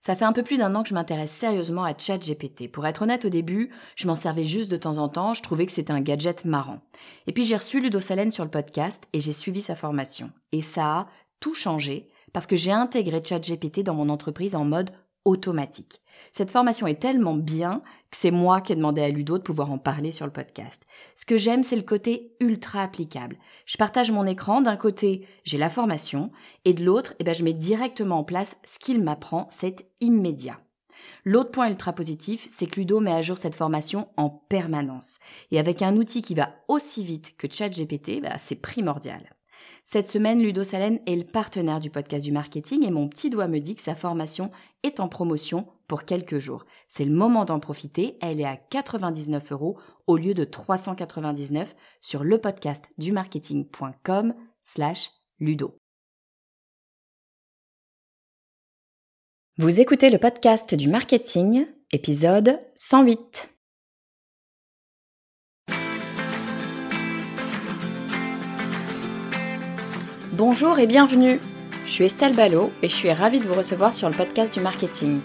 Ça fait un peu plus d'un an que je m'intéresse sérieusement à ChatGPT. Pour être honnête, au début, je m'en servais juste de temps en temps, je trouvais que c'était un gadget marrant. Et puis j'ai reçu Ludo Salen sur le podcast et j'ai suivi sa formation. Et ça a tout changé parce que j'ai intégré ChatGPT dans mon entreprise en mode automatique. Cette formation est tellement bien que c'est moi qui ai demandé à Ludo de pouvoir en parler sur le podcast. Ce que j'aime, c'est le côté ultra applicable. Je partage mon écran, d'un côté, j'ai la formation, et de l'autre, eh ben, je mets directement en place ce qu'il m'apprend, c'est immédiat. L'autre point ultra positif, c'est que Ludo met à jour cette formation en permanence. Et avec un outil qui va aussi vite que ChatGPT, bah, c'est primordial. Cette semaine, Ludo Salen est le partenaire du podcast du marketing et mon petit doigt me dit que sa formation est en promotion pour quelques jours. C'est le moment d'en profiter. Elle est à 99 euros au lieu de 399 sur le podcast du marketing.com slash Ludo. Vous écoutez le podcast du marketing, épisode 108. Bonjour et bienvenue. Je suis Estelle Ballot et je suis ravie de vous recevoir sur le podcast du marketing.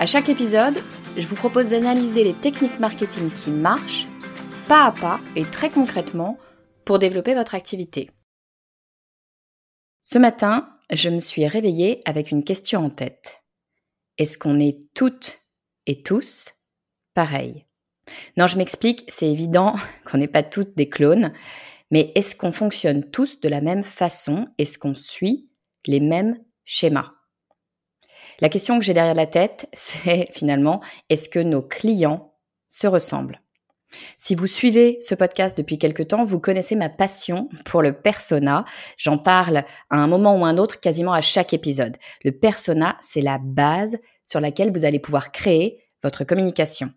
À chaque épisode, je vous propose d'analyser les techniques marketing qui marchent, pas à pas et très concrètement, pour développer votre activité. Ce matin, je me suis réveillée avec une question en tête. Est-ce qu'on est toutes et tous pareils? Non, je m'explique, c'est évident qu'on n'est pas toutes des clones, mais est-ce qu'on fonctionne tous de la même façon? Est-ce qu'on suit les mêmes schémas? La question que j'ai derrière la tête, c'est finalement, est-ce que nos clients se ressemblent? Si vous suivez ce podcast depuis quelque temps, vous connaissez ma passion pour le persona. J'en parle à un moment ou un autre quasiment à chaque épisode. Le persona, c'est la base sur laquelle vous allez pouvoir créer votre communication.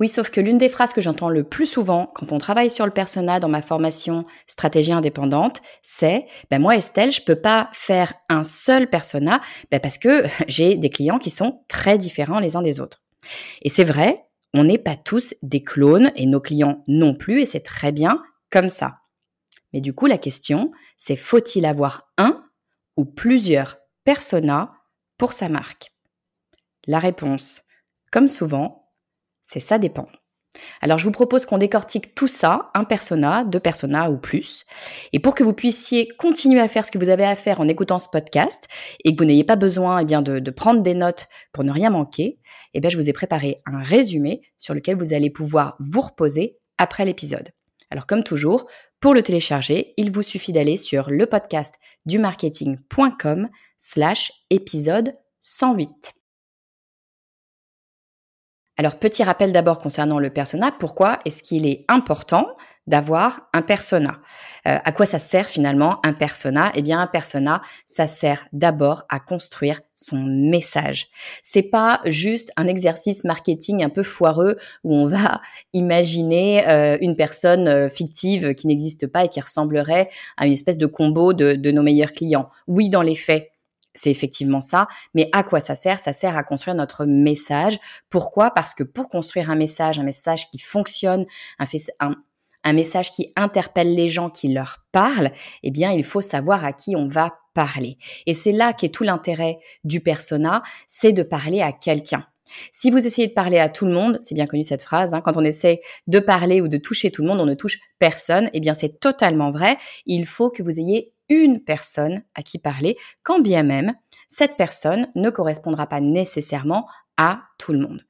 Oui, sauf que l'une des phrases que j'entends le plus souvent quand on travaille sur le persona dans ma formation stratégie indépendante, c'est ben moi Estelle, je peux pas faire un seul persona ben parce que j'ai des clients qui sont très différents les uns des autres. Et c'est vrai, on n'est pas tous des clones et nos clients non plus et c'est très bien comme ça. Mais du coup, la question, c'est faut-il avoir un ou plusieurs personas pour sa marque? La réponse, comme souvent, c'est ça dépend. Alors je vous propose qu'on décortique tout ça, un persona, deux personas ou plus. Et pour que vous puissiez continuer à faire ce que vous avez à faire en écoutant ce podcast et que vous n'ayez pas besoin eh bien, de, prendre des notes pour ne rien manquer, eh bien, je vous ai préparé un résumé sur lequel vous allez pouvoir vous reposer après l'épisode. Alors comme toujours, pour le télécharger, il vous suffit d'aller sur le podcast du marketing.com slash épisode 108. Alors, petit rappel d'abord concernant le persona. Pourquoi est-ce qu'il est important d'avoir un persona? Euh, À quoi ça sert finalement un persona? Eh bien, un persona, ça sert d'abord à construire son message. C'est pas juste un exercice marketing un peu foireux où on va imaginer euh, une personne euh, fictive qui n'existe pas et qui ressemblerait à une espèce de combo de, de nos meilleurs clients. Oui, dans les faits, c'est effectivement ça. Mais à quoi ça sert? Ça sert à construire notre message. Pourquoi? Parce que pour construire un message, un message qui fonctionne, un, message qui interpelle les gens, qui leur parle, eh bien, il faut savoir à qui on va parler. Et c'est là qu'est tout l'intérêt du persona, c'est de parler à quelqu'un. Si vous essayez de parler à tout le monde, c'est bien connu cette phrase, hein, quand on essaie de parler ou de toucher tout le monde, on ne touche personne. Eh bien, c'est totalement vrai. Il faut que vous ayez une personne à qui parler, quand bien même cette personne ne correspondra pas nécessairement à tout le monde.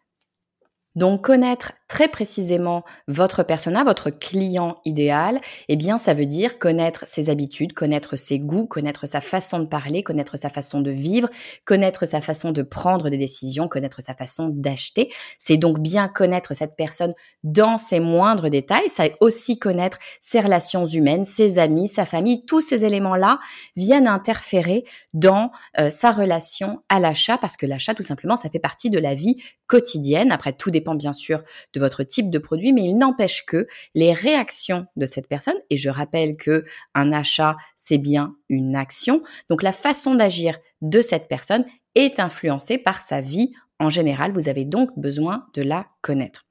Donc connaître très précisément votre persona, votre client idéal, eh bien ça veut dire connaître ses habitudes, connaître ses goûts, connaître sa façon de parler, connaître sa façon de vivre, connaître sa façon de prendre des décisions, connaître sa façon d'acheter. C'est donc bien connaître cette personne dans ses moindres détails, ça aussi connaître ses relations humaines, ses amis, sa famille, tous ces éléments-là viennent interférer dans euh, sa relation à l'achat parce que l'achat tout simplement ça fait partie de la vie quotidienne. Après tout dépend bien sûr de votre type de produit, mais il n'empêche que les réactions de cette personne, et je rappelle que un achat, c'est bien une action, donc la façon d'agir de cette personne est influencée par sa vie en général. Vous avez donc besoin de la connaître.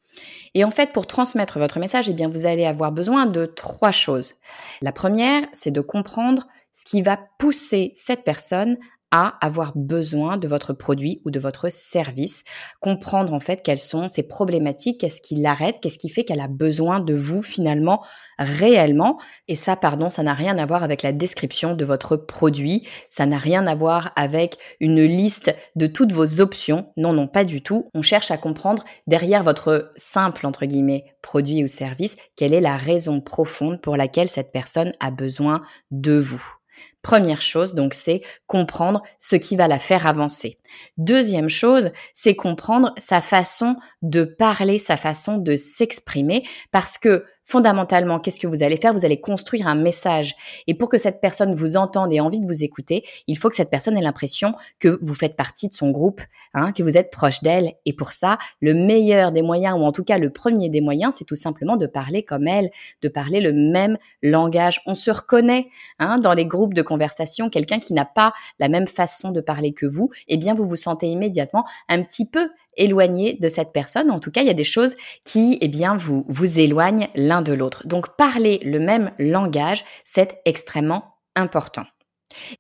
Et en fait, pour transmettre votre message, eh bien, vous allez avoir besoin de trois choses. La première, c'est de comprendre ce qui va pousser cette personne à avoir besoin de votre produit ou de votre service, comprendre en fait quelles sont ses problématiques, qu'est-ce qui l'arrête, qu'est-ce qui fait qu'elle a besoin de vous finalement réellement. Et ça, pardon, ça n'a rien à voir avec la description de votre produit, ça n'a rien à voir avec une liste de toutes vos options. Non, non, pas du tout. On cherche à comprendre derrière votre simple, entre guillemets, produit ou service, quelle est la raison profonde pour laquelle cette personne a besoin de vous. Première chose, donc, c'est comprendre ce qui va la faire avancer. Deuxième chose, c'est comprendre sa façon de parler, sa façon de s'exprimer, parce que fondamentalement, qu'est-ce que vous allez faire? Vous allez construire un message. Et pour que cette personne vous entende et ait envie de vous écouter, il faut que cette personne ait l'impression que vous faites partie de son groupe, hein, que vous êtes proche d'elle. Et pour ça, le meilleur des moyens, ou en tout cas le premier des moyens, c'est tout simplement de parler comme elle, de parler le même langage. On se reconnaît hein, dans les groupes de conversation, quelqu'un qui n'a pas la même façon de parler que vous, eh bien vous vous sentez immédiatement un petit peu éloigné de cette personne. En tout cas, il y a des choses qui, eh bien, vous, vous éloignent l'un de l'autre. Donc, parler le même langage, c'est extrêmement important.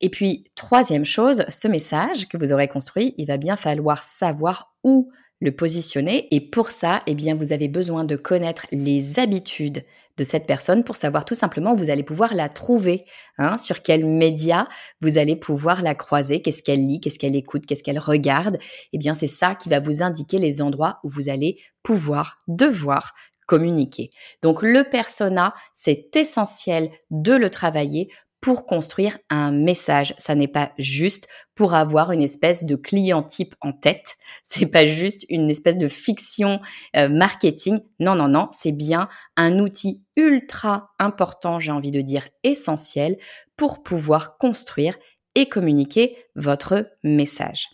Et puis, troisième chose, ce message que vous aurez construit, il va bien falloir savoir où le positionner. Et pour ça, eh bien, vous avez besoin de connaître les habitudes de cette personne pour savoir tout simplement où vous allez pouvoir la trouver, hein, sur quels médias vous allez pouvoir la croiser, qu'est-ce qu'elle lit, qu'est-ce qu'elle écoute, qu'est-ce qu'elle regarde. Eh bien, c'est ça qui va vous indiquer les endroits où vous allez pouvoir, devoir communiquer. Donc le persona, c'est essentiel de le travailler pour construire un message. Ça n'est pas juste pour avoir une espèce de client type en tête. C'est pas juste une espèce de fiction euh, marketing. Non, non, non. C'est bien un outil ultra important, j'ai envie de dire essentiel pour pouvoir construire et communiquer votre message.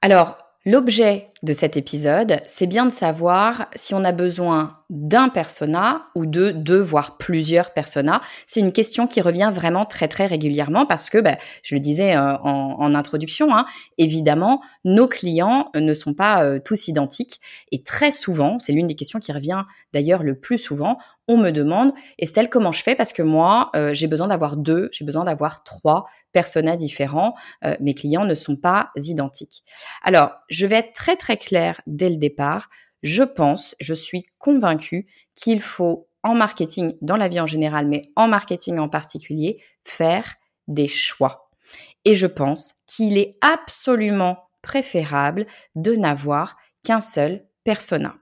Alors, L'objet de cet épisode, c'est bien de savoir si on a besoin d'un persona ou de deux, voire plusieurs personas. C'est une question qui revient vraiment très très régulièrement parce que, bah, je le disais euh, en, introduction, hein, évidemment, nos clients ne sont pas euh, tous identiques et très souvent, c'est l'une des questions qui revient d'ailleurs le plus souvent, on me demande, Estelle, comment je fais? Parce que moi, euh, j'ai besoin d'avoir deux, j'ai besoin d'avoir trois personas différents. Mes clients ne sont pas identiques. Alors, je vais être très très claire dès le départ. Je pense, je suis convaincue qu'il faut en marketing, dans la vie en général, mais en marketing en particulier, faire des choix. Et je pense qu'il est absolument préférable de n'avoir qu'un seul persona.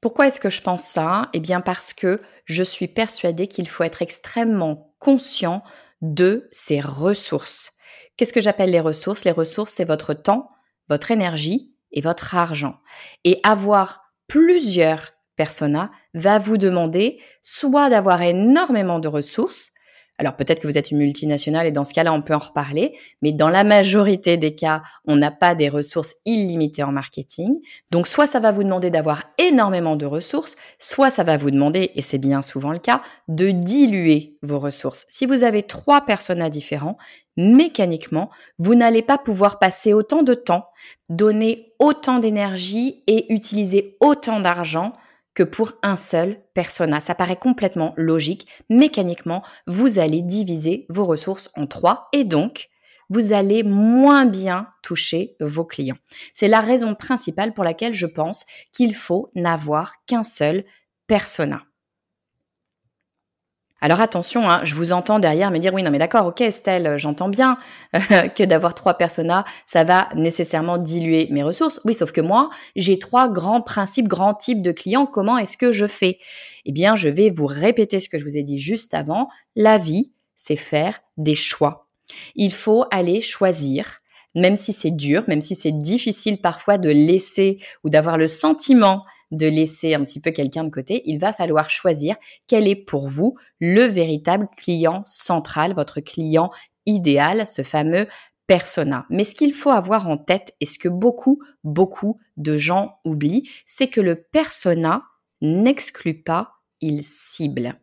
Pourquoi est-ce que je pense ça? Eh bien parce que je suis persuadée qu'il faut être extrêmement conscient de ses ressources. Qu'est-ce que j'appelle les ressources? Les ressources, c'est votre temps, votre énergie et votre argent. Et avoir plusieurs personas va vous demander soit d'avoir énormément de ressources, alors peut-être que vous êtes une multinationale et dans ce cas-là, on peut en reparler, mais dans la majorité des cas, on n'a pas des ressources illimitées en marketing. Donc soit ça va vous demander d'avoir énormément de ressources, soit ça va vous demander, et c'est bien souvent le cas, de diluer vos ressources. Si vous avez trois personnages différents, mécaniquement, vous n'allez pas pouvoir passer autant de temps, donner autant d'énergie et utiliser autant d'argent que pour un seul persona. Ça paraît complètement logique. Mécaniquement, vous allez diviser vos ressources en trois et donc, vous allez moins bien toucher vos clients. C'est la raison principale pour laquelle je pense qu'il faut n'avoir qu'un seul persona. Alors attention, hein, je vous entends derrière me dire oui non mais d'accord, ok Estelle, j'entends bien que d'avoir trois personas, ça va nécessairement diluer mes ressources. Oui, sauf que moi, j'ai trois grands principes, grands types de clients. Comment est-ce que je fais? Eh bien, je vais vous répéter ce que je vous ai dit juste avant. La vie, c'est faire des choix. Il faut aller choisir même si c'est dur, même si c'est difficile parfois de laisser ou d'avoir le sentiment de laisser un petit peu quelqu'un de côté, il va falloir choisir quel est pour vous le véritable client central, votre client idéal, ce fameux persona. Mais ce qu'il faut avoir en tête et ce que beaucoup, beaucoup de gens oublient, c'est que le persona n'exclut pas, il cible.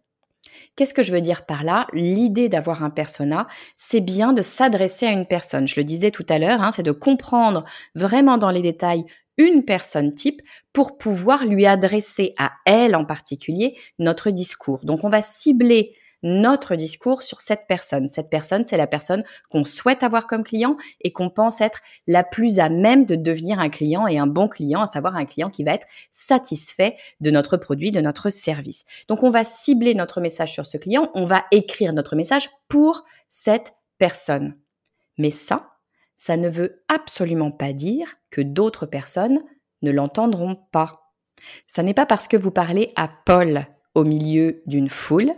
Qu'est-ce que je veux dire par là? L'idée d'avoir un persona, c'est bien de s'adresser à une personne. Je le disais tout à l'heure, hein, c'est de comprendre vraiment dans les détails une personne type pour pouvoir lui adresser à elle en particulier notre discours. Donc on va cibler notre discours sur cette personne. Cette personne, c'est la personne qu'on souhaite avoir comme client et qu'on pense être la plus à même de devenir un client et un bon client, à savoir un client qui va être satisfait de notre produit, de notre service. Donc on va cibler notre message sur ce client, on va écrire notre message pour cette personne. Mais ça, ça ne veut absolument pas dire que d'autres personnes ne l'entendront pas. Ça n'est pas parce que vous parlez à Paul au milieu d'une foule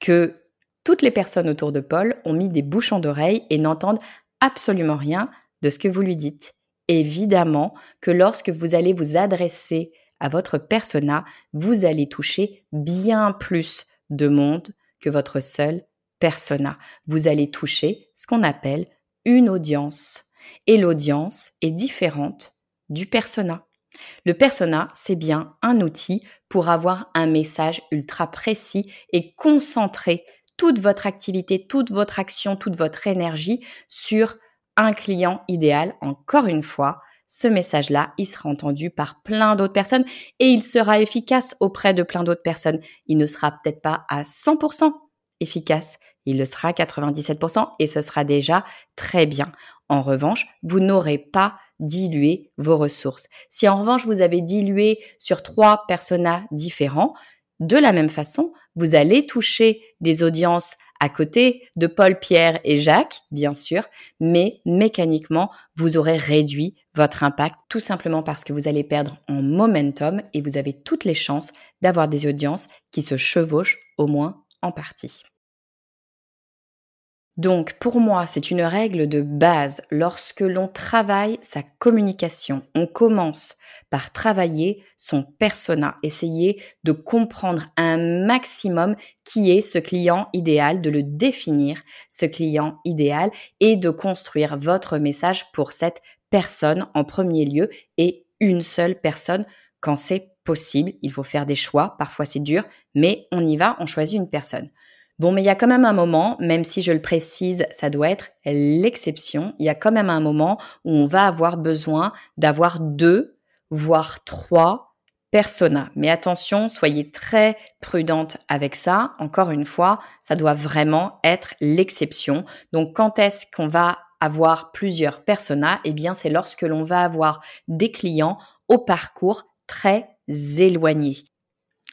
que toutes les personnes autour de Paul ont mis des bouchons d'oreilles et n'entendent absolument rien de ce que vous lui dites. Évidemment que lorsque vous allez vous adresser à votre persona, vous allez toucher bien plus de monde que votre seul persona. Vous allez toucher ce qu'on appelle une audience. Et l'audience est différente du persona. Le persona, c'est bien un outil pour avoir un message ultra précis et concentrer toute votre activité, toute votre action, toute votre énergie sur un client idéal. Encore une fois, ce message-là, il sera entendu par plein d'autres personnes et il sera efficace auprès de plein d'autres personnes. Il ne sera peut-être pas à 100% efficace, il le sera à 97% et ce sera déjà très bien. En revanche, vous n'aurez pas dilué vos ressources. Si en revanche vous avez dilué sur trois personas différents, de la même façon, vous allez toucher des audiences à côté de Paul, Pierre et Jacques, bien sûr, mais mécaniquement, vous aurez réduit votre impact tout simplement parce que vous allez perdre en momentum et vous avez toutes les chances d'avoir des audiences qui se chevauchent au moins en partie. Donc pour moi, c'est une règle de base lorsque l'on travaille sa communication. On commence par travailler son persona, essayer de comprendre un maximum qui est ce client idéal, de le définir, ce client idéal, et de construire votre message pour cette personne en premier lieu et une seule personne quand c'est possible. Il faut faire des choix, parfois c'est dur, mais on y va, on choisit une personne. Bon, mais il y a quand même un moment, même si je le précise, ça doit être l'exception, il y a quand même un moment où on va avoir besoin d'avoir deux, voire trois personas. Mais attention, soyez très prudente avec ça. Encore une fois, ça doit vraiment être l'exception. Donc, quand est-ce qu'on va avoir plusieurs personas? Eh bien, c'est lorsque l'on va avoir des clients au parcours très éloigné.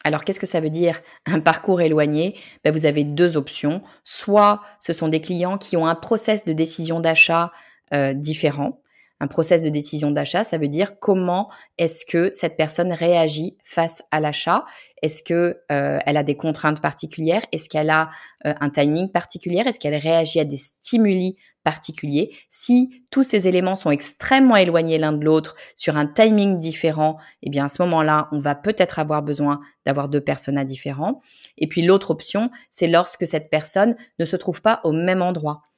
Alors, qu'est-ce que ça veut dire un parcours éloigné? Ben, Vous avez deux options. Soit ce sont des clients qui ont un process de décision d'achat euh, différent. Un process de décision d'achat, ça veut dire comment est-ce que cette personne réagit face à l'achat? Est-ce que euh, elle a des contraintes particulières? Est-ce qu'elle a euh, un timing particulier? Est-ce qu'elle réagit à des stimuli particuliers? Si tous ces éléments sont extrêmement éloignés l'un de l'autre sur un timing différent, eh bien à ce moment-là, on va peut-être avoir besoin d'avoir deux personnes différents. Et puis l'autre option, c'est lorsque cette personne ne se trouve pas au même endroit.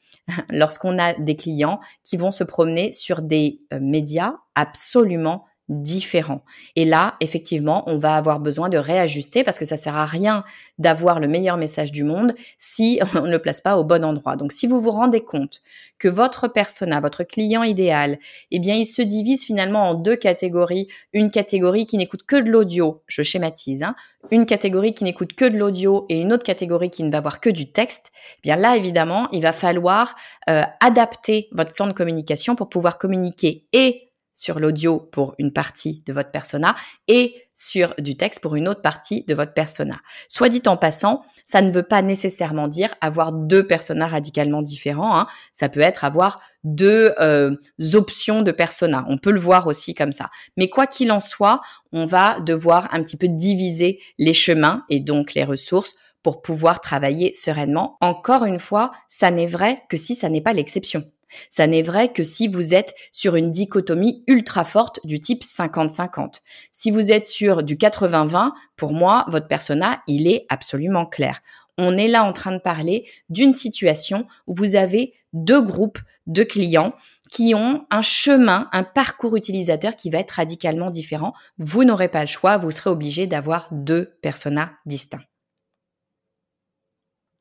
Lorsqu'on a des clients qui vont se promener sur des euh, médias absolument différents. Et là, effectivement, on va avoir besoin de réajuster parce que ça sert à rien d'avoir le meilleur message du monde si on ne le place pas au bon endroit. Donc, si vous vous rendez compte que votre persona, votre client idéal, eh bien, il se divise finalement en deux catégories. Une catégorie qui n'écoute que de l'audio, je schématise, hein, une catégorie qui n'écoute que de l'audio et une autre catégorie qui ne va voir que du texte, eh bien là, évidemment, il va falloir euh, adapter votre plan de communication pour pouvoir communiquer et sur l'audio pour une partie de votre persona et sur du texte pour une autre partie de votre persona. Soit dit en passant, ça ne veut pas nécessairement dire avoir deux personas radicalement différents. Hein. Ça peut être avoir deux euh, options de persona. On peut le voir aussi comme ça. Mais quoi qu'il en soit, on va devoir un petit peu diviser les chemins et donc les ressources pour pouvoir travailler sereinement. Encore une fois, ça n'est vrai que si ça n'est pas l'exception. Ça n'est vrai que si vous êtes sur une dichotomie ultra forte du type 50-50. Si vous êtes sur du 80-20, pour moi, votre persona, il est absolument clair. On est là en train de parler d'une situation où vous avez deux groupes de clients qui ont un chemin, un parcours utilisateur qui va être radicalement différent. Vous n'aurez pas le choix, vous serez obligé d'avoir deux personas distincts.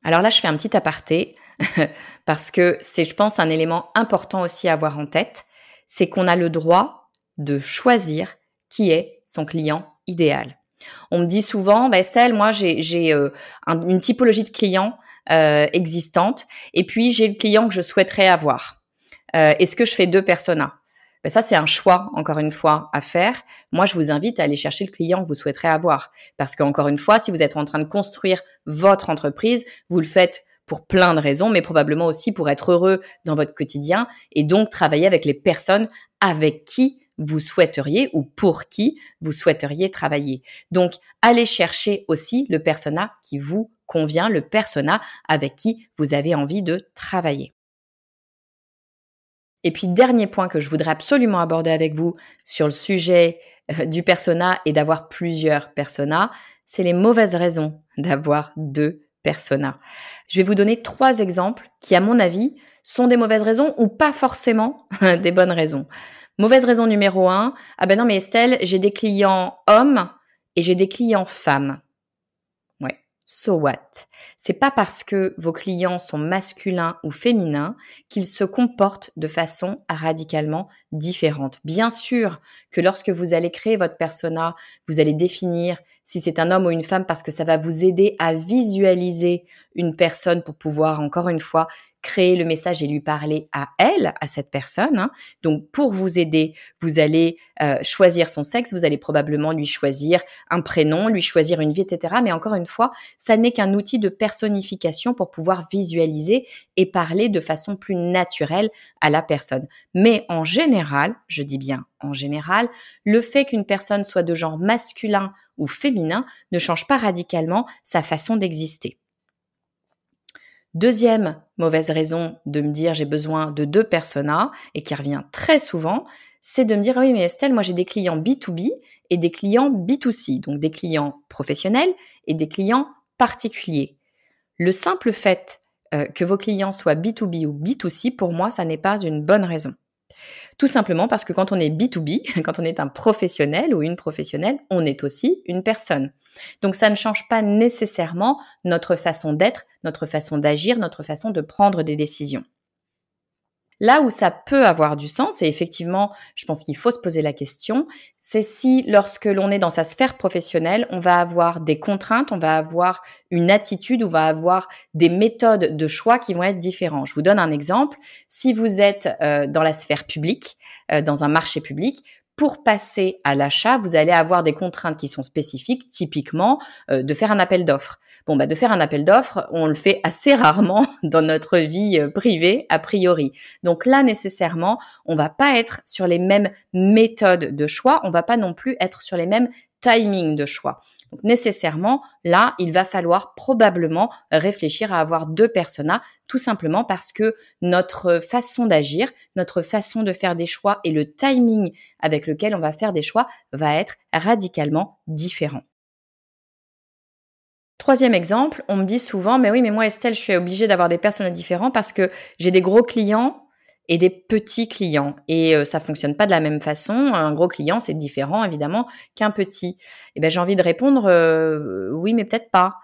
Alors là, je fais un petit aparté parce que c'est, je pense, un élément important aussi à avoir en tête, c'est qu'on a le droit de choisir qui est son client idéal. On me dit souvent, bah Estelle, moi j'ai euh, une typologie de clients euh, existante, et puis j'ai le client que je souhaiterais avoir. Euh, est-ce que je fais deux personas? Ben ça, c'est un choix, encore une fois, à faire. Moi, je vous invite à aller chercher le client que vous souhaiterez avoir. Parce qu'encore une fois, si vous êtes en train de construire votre entreprise, vous le faites pour plein de raisons, mais probablement aussi pour être heureux dans votre quotidien et donc travailler avec les personnes avec qui vous souhaiteriez ou pour qui vous souhaiteriez travailler. Donc, allez chercher aussi le persona qui vous convient, le persona avec qui vous avez envie de travailler. Et puis, dernier point que je voudrais absolument aborder avec vous sur le sujet euh, du persona et d'avoir plusieurs personas, c'est les mauvaises raisons d'avoir deux personas. Je vais vous donner trois exemples qui, à mon avis, sont des mauvaises raisons ou pas forcément des bonnes raisons. Mauvaise raison numéro un, ah ben non mais Estelle, j'ai des clients hommes et j'ai des clients femmes. So what? C'est pas parce que vos clients sont masculins ou féminins qu'ils se comportent de façon radicalement différente. Bien sûr que lorsque vous allez créer votre persona, vous allez définir si c'est un homme ou une femme parce que ça va vous aider à visualiser une personne pour pouvoir encore une fois créer le message et lui parler à elle, à cette personne. Hein. Donc pour vous aider, vous allez euh, choisir son sexe, vous allez probablement lui choisir un prénom, lui choisir une vie, etc. Mais encore une fois, ça n'est qu'un outil de personnification pour pouvoir visualiser et parler de façon plus naturelle à la personne. Mais en général, je dis bien en général, le fait qu'une personne soit de genre masculin ou féminin ne change pas radicalement sa façon d'exister. Deuxième mauvaise raison de me dire j'ai besoin de deux personas et qui revient très souvent, c'est de me dire oui mais Estelle, moi j'ai des clients B2B et des clients B2C, donc des clients professionnels et des clients particuliers. Le simple fait euh, que vos clients soient B2B ou B2C, pour moi, ça n'est pas une bonne raison. Tout simplement parce que quand on est B2B, quand on est un professionnel ou une professionnelle, on est aussi une personne. Donc ça ne change pas nécessairement notre façon d'être, notre façon d'agir, notre façon de prendre des décisions. Là où ça peut avoir du sens, et effectivement, je pense qu'il faut se poser la question, c'est si lorsque l'on est dans sa sphère professionnelle, on va avoir des contraintes, on va avoir une attitude, on va avoir des méthodes de choix qui vont être différentes. Je vous donne un exemple. Si vous êtes euh, dans la sphère publique, euh, dans un marché public, pour passer à l'achat, vous allez avoir des contraintes qui sont spécifiques, typiquement euh, de faire un appel d'offres. Bon, bah, de faire un appel d'offres, on le fait assez rarement dans notre vie euh, privée, a priori. Donc là, nécessairement, on va pas être sur les mêmes méthodes de choix, on va pas non plus être sur les mêmes timings de choix. Donc nécessairement, là, il va falloir probablement réfléchir à avoir deux personas, tout simplement parce que notre façon d'agir, notre façon de faire des choix et le timing avec lequel on va faire des choix va être radicalement différent. Troisième exemple, on me dit souvent, mais oui, mais moi Estelle, je suis obligée d'avoir des personnes différents parce que j'ai des gros clients et des petits clients. Et euh, ça fonctionne pas de la même façon. Un gros client, c'est différent évidemment qu'un petit. Et eh ben j'ai envie de répondre euh, oui, mais peut-être pas,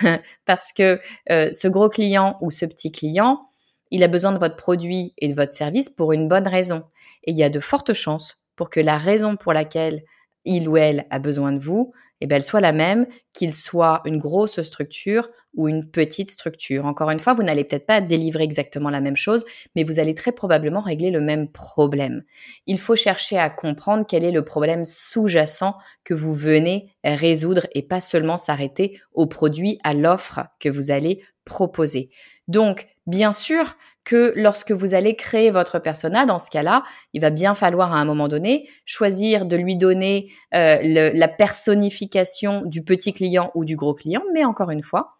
parce que euh, ce gros client ou ce petit client, il a besoin de votre produit et de votre service pour une bonne raison. Et il y a de fortes chances pour que la raison pour laquelle il ou elle a besoin de vous, eh ben, elle soit la même, qu'il soit une grosse structure ou une petite structure. Encore une fois, vous n'allez peut-être pas délivrer exactement la même chose, mais vous allez très probablement régler le même problème. Il faut chercher à comprendre quel est le problème sous-jacent que vous venez résoudre et pas seulement s'arrêter au produit, à l'offre que vous allez proposer. Donc, bien sûr que lorsque vous allez créer votre persona, dans ce cas-là, il va bien falloir à un moment donné choisir de lui donner euh, la personnification du petit client ou du gros client, mais encore une fois,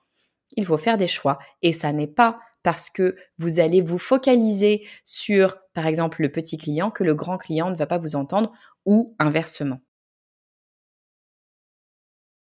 il faut faire des choix. Et ça n'est pas parce que vous allez vous focaliser sur, par exemple, le petit client que le grand client ne va pas vous entendre ou inversement.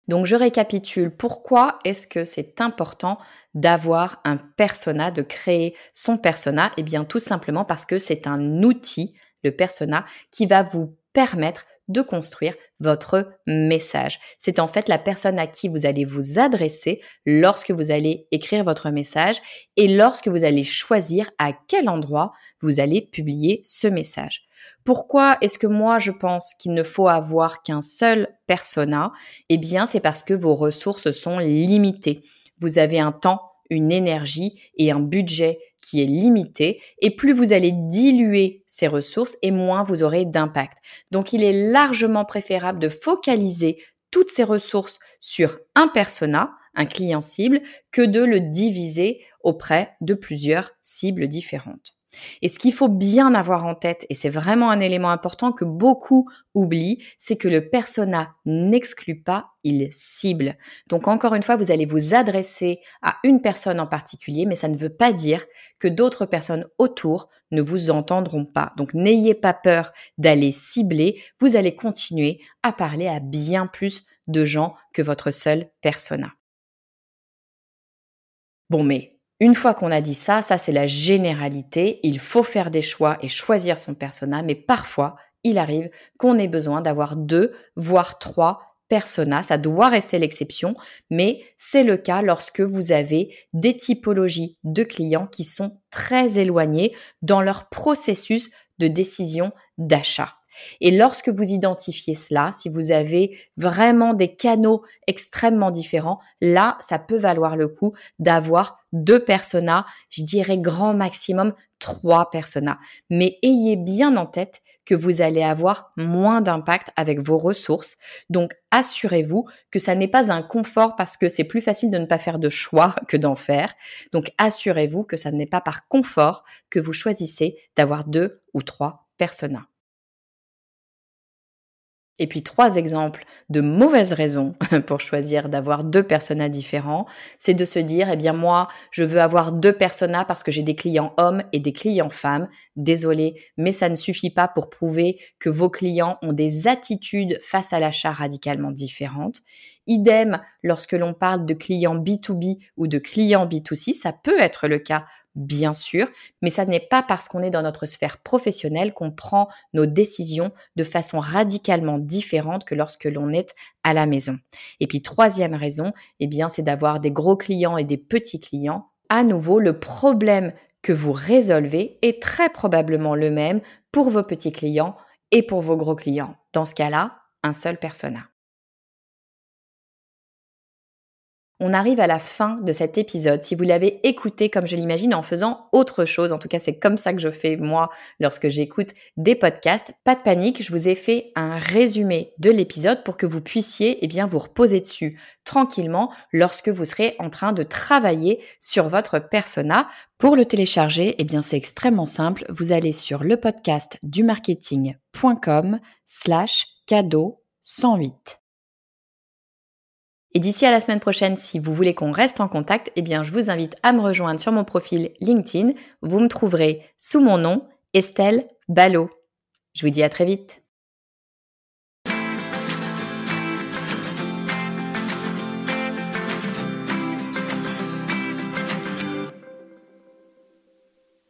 Donc je récapitule, pourquoi est-ce que c'est important d'avoir un persona, de créer son persona? Eh bien tout simplement parce que c'est un outil, le persona, qui va vous permettre de construire votre message. C'est en fait la personne à qui vous allez vous adresser lorsque vous allez écrire votre message et lorsque vous allez choisir à quel endroit vous allez publier ce message. Pourquoi est-ce que moi je pense qu'il ne faut avoir qu'un seul persona? Eh bien, c'est parce que vos ressources sont limitées. Vous avez un temps, une énergie et un budget qui est limité et plus vous allez diluer ces ressources et moins vous aurez d'impact. Donc il est largement préférable de focaliser toutes ces ressources sur un persona, un client cible, que de le diviser auprès de plusieurs cibles différentes. Et ce qu'il faut bien avoir en tête, et c'est vraiment un élément important que beaucoup oublient, c'est que le persona n'exclut pas, il cible. Donc encore une fois, vous allez vous adresser à une personne en particulier, mais ça ne veut pas dire que d'autres personnes autour ne vous entendront pas. Donc n'ayez pas peur d'aller cibler, vous allez continuer à parler à bien plus de gens que votre seul persona. Bon, mais une fois qu'on a dit ça, ça c'est la généralité, il faut faire des choix et choisir son persona, mais parfois il arrive qu'on ait besoin d'avoir deux, voire trois personas, ça doit rester l'exception, mais c'est le cas lorsque vous avez des typologies de clients qui sont très éloignés dans leur processus de décision d'achat. Et lorsque vous identifiez cela, si vous avez vraiment des canaux extrêmement différents, là, ça peut valoir le coup d'avoir deux personas, je dirais grand maximum trois personas. Mais ayez bien en tête que vous allez avoir moins d'impact avec vos ressources. Donc, assurez-vous que ça n'est pas un confort parce que c'est plus facile de ne pas faire de choix que d'en faire. Donc, assurez-vous que ça n'est pas par confort que vous choisissez d'avoir deux ou trois personas. Et puis trois exemples de mauvaises raisons pour choisir d'avoir deux personas différents, c'est de se dire, eh bien moi, je veux avoir deux personas parce que j'ai des clients hommes et des clients femmes. Désolé, mais ça ne suffit pas pour prouver que vos clients ont des attitudes face à l'achat radicalement différentes. Idem lorsque l'on parle de clients B2B ou de clients B2C, ça peut être le cas bien sûr, mais ça n'est pas parce qu'on est dans notre sphère professionnelle qu'on prend nos décisions de façon radicalement différente que lorsque l'on est à la maison. Et puis troisième raison, eh bien c'est d'avoir des gros clients et des petits clients. À nouveau, le problème que vous résolvez est très probablement le même pour vos petits clients et pour vos gros clients. Dans ce cas-là, un seul persona. On arrive à la fin de cet épisode. Si vous l'avez écouté comme je l'imagine en faisant autre chose, en tout cas c'est comme ça que je fais moi lorsque j'écoute des podcasts, pas de panique, je vous ai fait un résumé de l'épisode pour que vous puissiez eh bien vous reposer dessus tranquillement lorsque vous serez en train de travailler sur votre persona. Pour le télécharger, eh bien c'est extrêmement simple, vous allez sur le podcast du marketing.com slash cadeau 108. Et d'ici à la semaine prochaine, si vous voulez qu'on reste en contact, eh bien, je vous invite à me rejoindre sur mon profil LinkedIn. Vous me trouverez sous mon nom, Estelle Ballot. Je vous dis à très vite.